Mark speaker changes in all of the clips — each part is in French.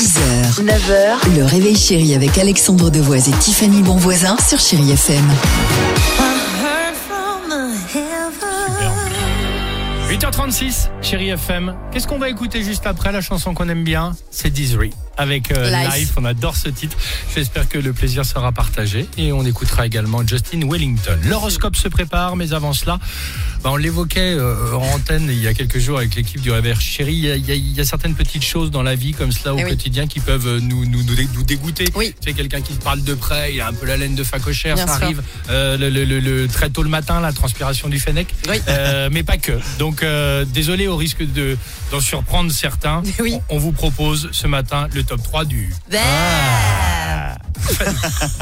Speaker 1: 6h, 9h, le réveil chéri avec Alexandre Devoise et Tiffany Bonvoisin sur Chéri FM.
Speaker 2: 8h36, chérie FM. Qu'est-ce qu'on va écouter juste après la chanson qu'on aime bien? C'est Disery avec euh,
Speaker 3: Life.
Speaker 2: Life. On adore ce titre. J'espère que le plaisir sera partagé et on écoutera également Justin Wellington. L'horoscope se prépare, mais avant cela, bah, on l'évoquait euh, en antenne il y a quelques jours avec l'équipe du Réveil Chéri. Il y, a, il y certaines petites choses dans la vie comme cela au
Speaker 3: Eh oui.
Speaker 2: quotidien qui peuvent euh, nous, nous, nous, dé- nous dégoûter.
Speaker 3: Oui.
Speaker 2: Tu sais, quelqu'un qui te parle de près, il a un peu la laine de facochère,
Speaker 3: Bien
Speaker 2: ça
Speaker 3: sûr.
Speaker 2: arrive euh, le, le- le- le- très tôt le matin, la transpiration du Fennec.
Speaker 3: Oui.
Speaker 2: Mais pas que. Donc, désolé au risque de d'en surprendre certains.
Speaker 3: Oui.
Speaker 2: On, on vous propose ce matin le top 3 du.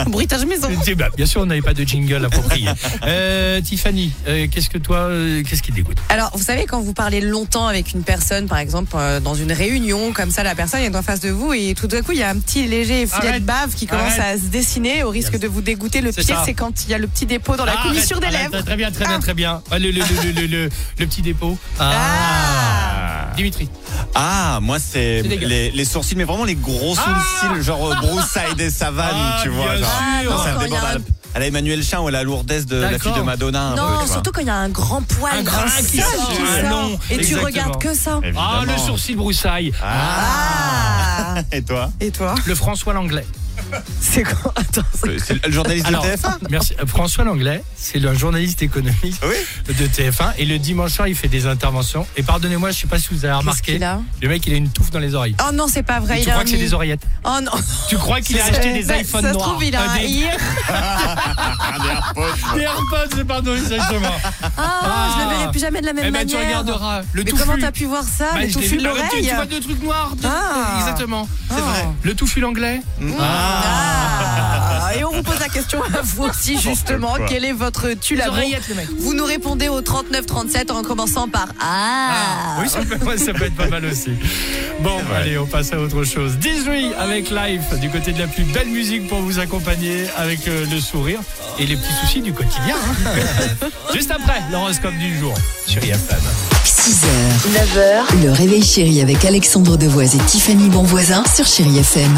Speaker 3: Bruitage maison.
Speaker 2: Ben, bien sûr, on n'avait pas de jingle approprié. Euh, Tiffany, euh, qu'est-ce que toi, euh, qu'est-ce qui te dégoûte?
Speaker 3: Alors, vous savez, quand vous parlez longtemps avec une personne, par exemple, euh, dans une réunion, comme ça, la personne est en face de vous et tout d'un coup, il y a un petit léger filet de bave qui commence
Speaker 2: Arrête.
Speaker 3: à se dessiner au risque
Speaker 2: Yes.
Speaker 3: de vous dégoûter. Le pire, c'est quand il y a le petit dépôt dans la
Speaker 2: Ah,
Speaker 3: commissure
Speaker 2: arrête,
Speaker 3: des
Speaker 2: arrête,
Speaker 3: lèvres.
Speaker 2: Très bien, très bien,
Speaker 3: Ah.
Speaker 2: très bien. Ah, le, le, le, le, le- le petit dépôt.
Speaker 3: Ah.
Speaker 2: Dimitri.
Speaker 4: Ah, moi c'est les, les sourcils, mais vraiment les gros
Speaker 2: Ah
Speaker 4: sourcils, genre broussailles des savanes,
Speaker 2: Ah,
Speaker 4: tu vois.
Speaker 2: bien
Speaker 4: Genre,
Speaker 2: sûr.
Speaker 4: ça à, la,
Speaker 3: un-
Speaker 4: à la Emmanuel Chin ou à la lourdesse de la fille de Madonna. un peu,
Speaker 3: Non, surtout quand il y a un grand poil
Speaker 2: Un qui sort, un
Speaker 3: sort.
Speaker 2: long,
Speaker 3: Et tu regardes que ça.
Speaker 2: Ah, le sourcil broussaille.
Speaker 3: Ah.
Speaker 4: Et toi
Speaker 3: Et toi
Speaker 2: Le François Langlais.
Speaker 3: C'est quoi Attends, c'est-
Speaker 4: Euh, C'est le journaliste
Speaker 2: Alors,
Speaker 4: de TF1
Speaker 2: Merci. Euh, François Langlais, c'est le journaliste économique
Speaker 4: Oui.
Speaker 2: de TF1 et le dimanche soir, il fait des interventions. Et pardonnez-moi, je sais pas si vous avez remarqué,
Speaker 3: a
Speaker 2: le mec, il a une touffe dans les oreilles.
Speaker 3: Oh non, c'est pas vrai.
Speaker 2: tu
Speaker 3: il a
Speaker 2: crois
Speaker 3: un
Speaker 2: que c'est des oreillettes
Speaker 3: Oh non.
Speaker 2: Tu crois qu'il a acheté des iPhones
Speaker 3: Ça se trouve, il a
Speaker 2: Euh,
Speaker 3: un
Speaker 2: des,
Speaker 4: AirPods.
Speaker 2: des AirPods, pardon, exactement.
Speaker 3: Ah, je le verrai plus jamais de la même
Speaker 2: Eh ben,
Speaker 3: manière.
Speaker 2: tu regarderas. Le
Speaker 3: Mais
Speaker 2: touffu.
Speaker 3: comment t'as pu voir ça
Speaker 2: Bah,
Speaker 3: Le
Speaker 2: vu,
Speaker 3: de
Speaker 2: tu-
Speaker 3: l'oreille
Speaker 2: Tu vois deux trucs noirs.
Speaker 3: Ah.
Speaker 2: Exactement.
Speaker 3: C'est vrai.
Speaker 2: Le touffu anglais.
Speaker 3: Ah, et on vous pose la question à vous aussi justement,
Speaker 4: quoi.
Speaker 3: quel est votre tu la
Speaker 2: oreillettes, le mec.
Speaker 3: Vous nous répondez au 39 37 en commençant par ah.
Speaker 2: Oui, ça peut, ouais, ça peut être pas mal aussi. Bon, allez, on passe à autre chose. Disney avec Life, du côté de la plus belle musique pour vous accompagner avec euh, le sourire et les petits soucis du quotidien. hein. Juste après, l'horoscope du jour sur IFM.
Speaker 1: 6h, 9h, le réveil chéri avec Alexandre Devoise et Tiffany Bonvoisin sur Chéri FM.